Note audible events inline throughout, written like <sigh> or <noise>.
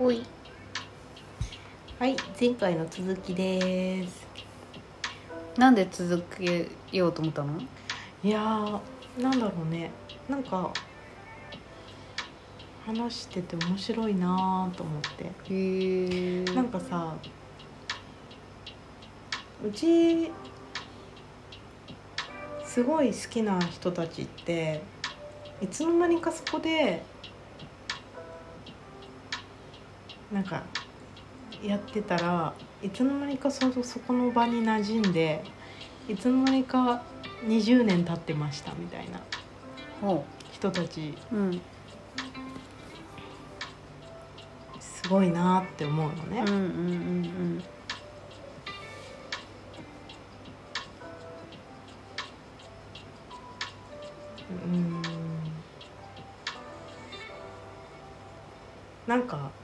ほい。はい前回の続きです。なんで続けようと思ったの？いやーなんだろうね。なんか話してて面白いなーと思って。へえなんかさうちすごい好きな人たちっていつの間にかそこでなんかやってたらいつの間にかそそこの場に馴染んでいつの間にか20年経ってましたみたいなほ人たち。ううん。すごいなって思うのね。うんうんうん。うん。なんか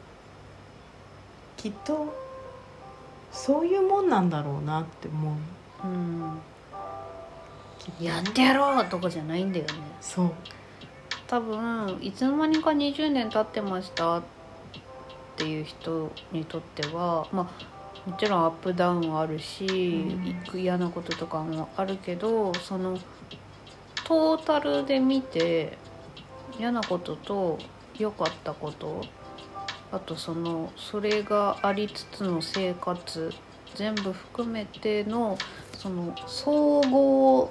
もんなんだろうなって思う。うん。やってやろうとかじゃないんだよね。そう。多分いつの間にか20年経ってましたっていう人にとってはまあもちろんアップダウンはあるし、うん。嫌なこととかもあるけどそのトータルで見て嫌なことと良かったことあとそのそれがありつつの生活全部含めてのその総合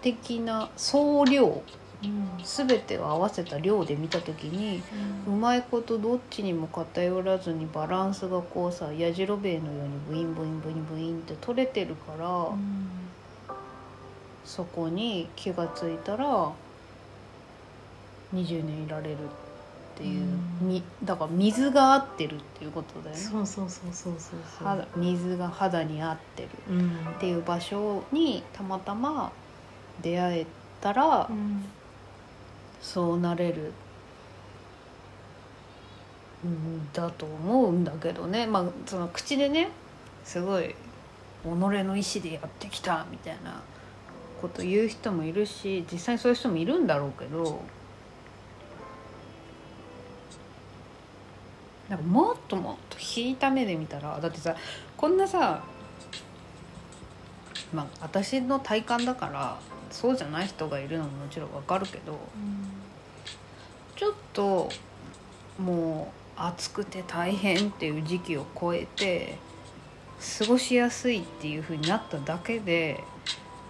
的な総量うん。全てを合わせた量で見た時にうまいことどっちにも偏らずにバランスがこうさやじろべえのようにブインブインブインブインって取れてるから、うん。そこに気がついたら20年いられる。っていう、うんみだから水が合ってるっていうことだよね。そうそうそうそうそうそう。肌水が肌に合ってる。うん。っていう場所にたまたま出会えたら、うん。そうなれるんだと思うんだけどね。まあその口でねすごい己の意思でやってきたみたいなこと言う人もいるし実際そういう人もいるんだろうけどなんかもっともっと引いた目で見たらだってさこんなさまあ私の体感だからそうじゃない人がいるのももちろんわかるけどちょっともう暑くて大変っていう時期を超えて過ごしやすいっていう風になっただけで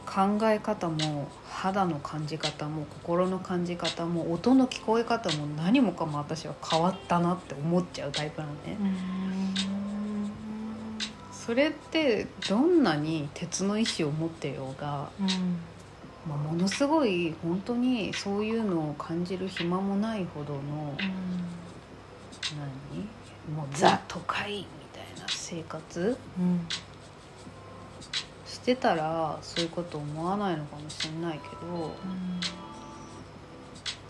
考え方も肌の感じ方も心の感じ方も音の聞こえ方も何もかも私は変わったなって思っちゃうタイプなのね。うんそれってどんなに鉄の意志を持ってようが、うん。まあ、ものすごい本当にそういうのを感じる暇もないほどの何？もうザ都会みたいな生活？うんしてたらそういうこと思わないのかもしれないけど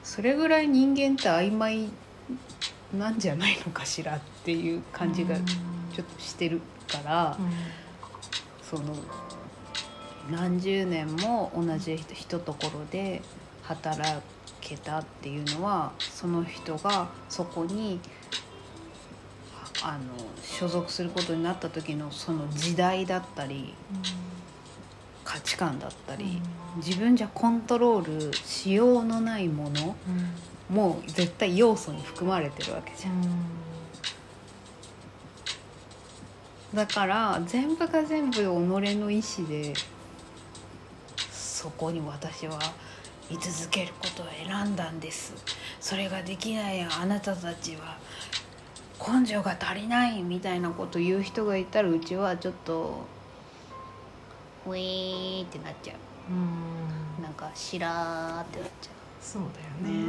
それぐらい人間って曖昧なんじゃないのかしらっていう感じがちょっとしてるから、その何十年も同じひとところで働けたっていうのはその人がそこにあの所属することになった時のその時代だったり価値観だったり、自分じゃコントロールしようのないものも絶対要素に含まれてるわけじゃん。だから全部が全部己の意思でそこに私は居続けることを選んだんです。それができないあなたたちは根性が足りないみたいなこと言う人がいたらうちはちょっとウィーってなっちゃう。ん。うなんかしらーってなっちゃそうだう、よね、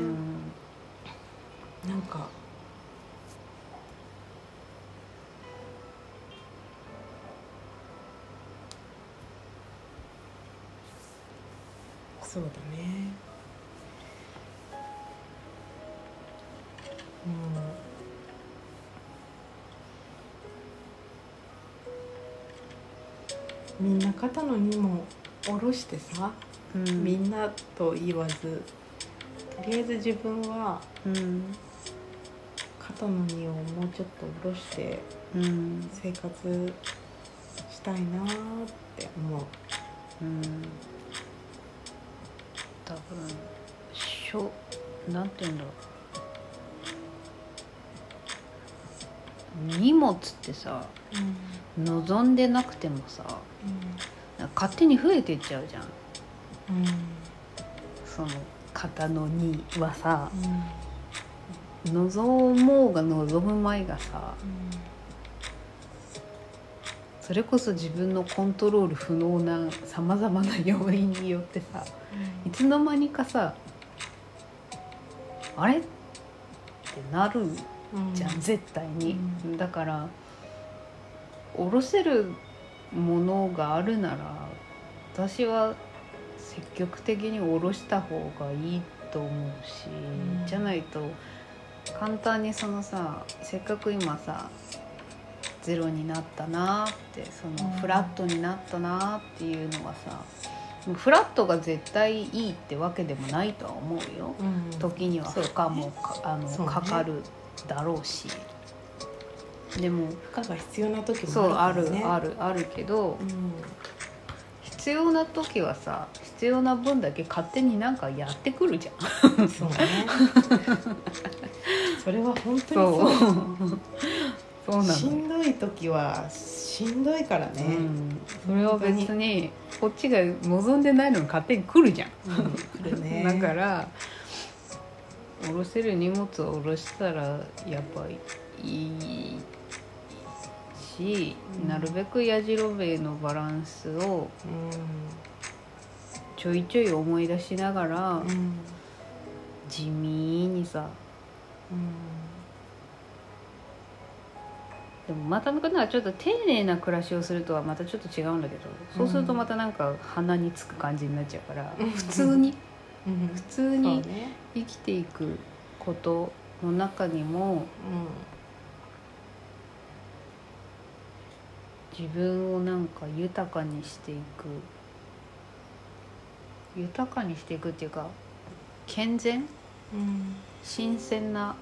うん。なんかそうだね。うんみんな肩の荷も下ろしてさ、うん。みんなと言わずとりあえず自分はうん。肩の荷をもうちょっと下ろしてうん。生活したいなーって思う。うん。多分しょなんて言うんだろう。荷物ってさ望んでなくてもさなん。か勝手に増えてっちゃうじゃん。うん。その肩の荷はさうん。望もうが望むまいがさそれこそ自分のコントロール不能なさまざまな要因によってさいつの間にかさあれ？ってなるうんじゃん、絶対に、うん。だから下ろせるものがあるなら私は積極的に下ろした方がいいと思うし、うん。じゃないと簡単にそのさせっかく今さゼロになったなってそのうん。フラットになったなっていうのはさもうフラットが絶対いいってわけでもないとは思うよ。うん。時には負荷もか,、あのかかるだろうしでも負荷が必要な時もそうあるあるからね。あるあるけどうん。必要な時はさ必要な分だけ勝手になんかやってくるじゃん。そうね。それは本当にそそう。うそうなの。しんどい時はしんどいからね、うん、それは別にこっちが望んでないのに勝手に来るじゃん。うんね。<laughs> だから下ろせる荷物を下ろしたらやっぱいいし、うんなるべくやじろべえのバランスをうちょいちょい思い出しながら、んうん地味にさ。うんでもまたなんかちょっと丁寧な暮らしをするとはまたちょっと違うんだけどそうするとまたなんか鼻につく感じになっちゃうから、うん。普通にうん。普通にね。生きていくことの中にも自分をなんか豊かにしていく。豊かにしていくっていうか健全？うん新鮮な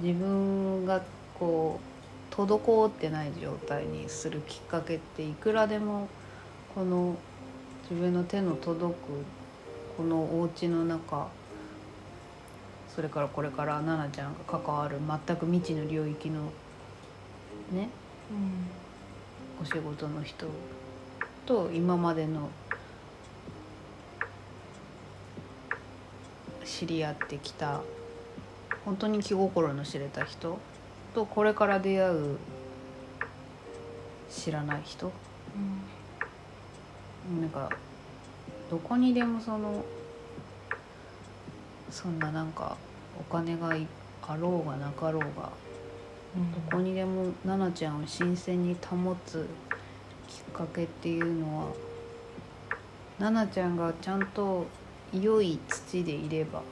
自分がこう滞ってない状態にするきっかけっていくらでもこの自分の手の届くこのお家の中それからこれから奈々ちゃんが関わる全く未知の領域のね。うんお仕事の人と今までの知り合ってきた本当に気心の知れた人とこれから出会う知らない人。うんなんかどこにでもそのそんななんかお金があろうがなかろうがどこにでも奈々ちゃんを新鮮に保つきっかけっていうのは奈々ちゃんがちゃんと良い土でいれば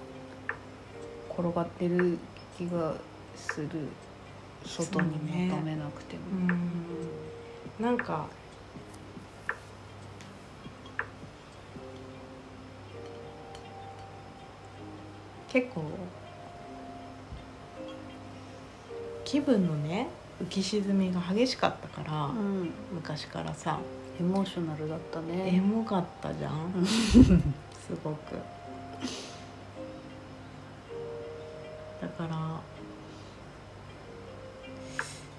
転がってる気がする外に求めなくても。うんなんか結構気分のね浮き沈みが激しかったから、うん。昔からさ。エモーショナルだったエね。モかったじゃん。<laughs> すごく。だから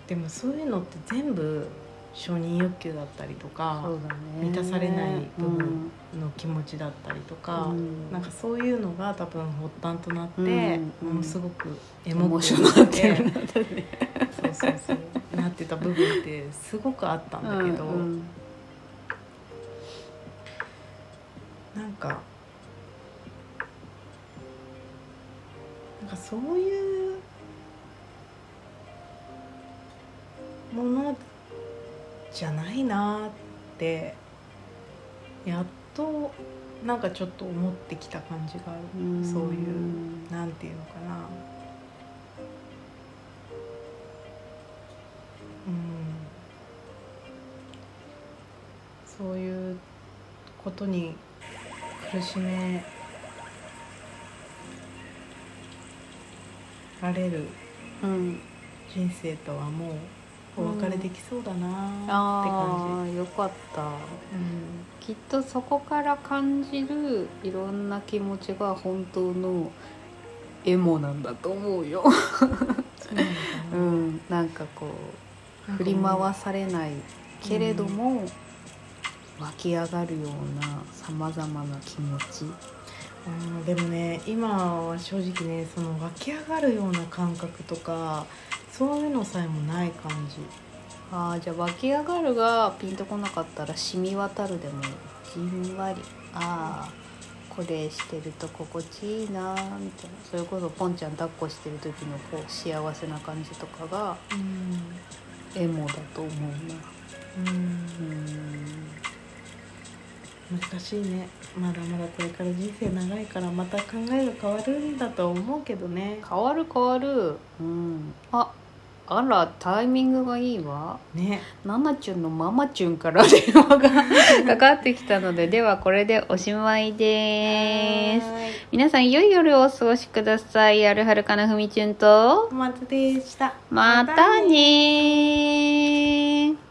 でもそういうのって全部承認欲求だったりとかね。満たされない部分の気持ちだったりとか、うんなんかそういうのが多分発端となって、うんうんものすごくエエモくなって。そうそうそうなってた部分ってすごくあったんだけど、うんうんなんかなんかそういうものじゃないなってやっとなんかちょっと思ってきた感じがある、うん。そういうなんていうのかな。うん。そういうことに苦しめられるうん。人生とはもうお別れできそうだなーってあ感あよかった。じ、きっとそこから感じるいろんな気持ちが本当のエモなんだと思うよ。ううなんだ。なうん、かこう振り回されないけれども、湧き上がるようなさまざまな気持ち。うんでもね今は正直ねその湧き上がるような感覚とかそういうのさえもない感じ。ああじゃあ湧き上がるがピンとこなかったら染み渡るでもじんわり。ああこれしてると心地いいなーみたいな。それこそポンちゃん抱っこしてる時のこう幸せな感じとかがうん。エモだと思うな。うん。うん。難しいね。まだまだこれから人生長いからまた考えが変わるんだと思うけどね。変わる変わる。うん。ああらタイミングがいいわ。ね。ナナチュンのママチュンから電話が <laughs> かかってきたのでではこれでおしまいです。皆さん良い夜をお過ごしください。あるはるかなふみちゅんと。お待たせでした。またねー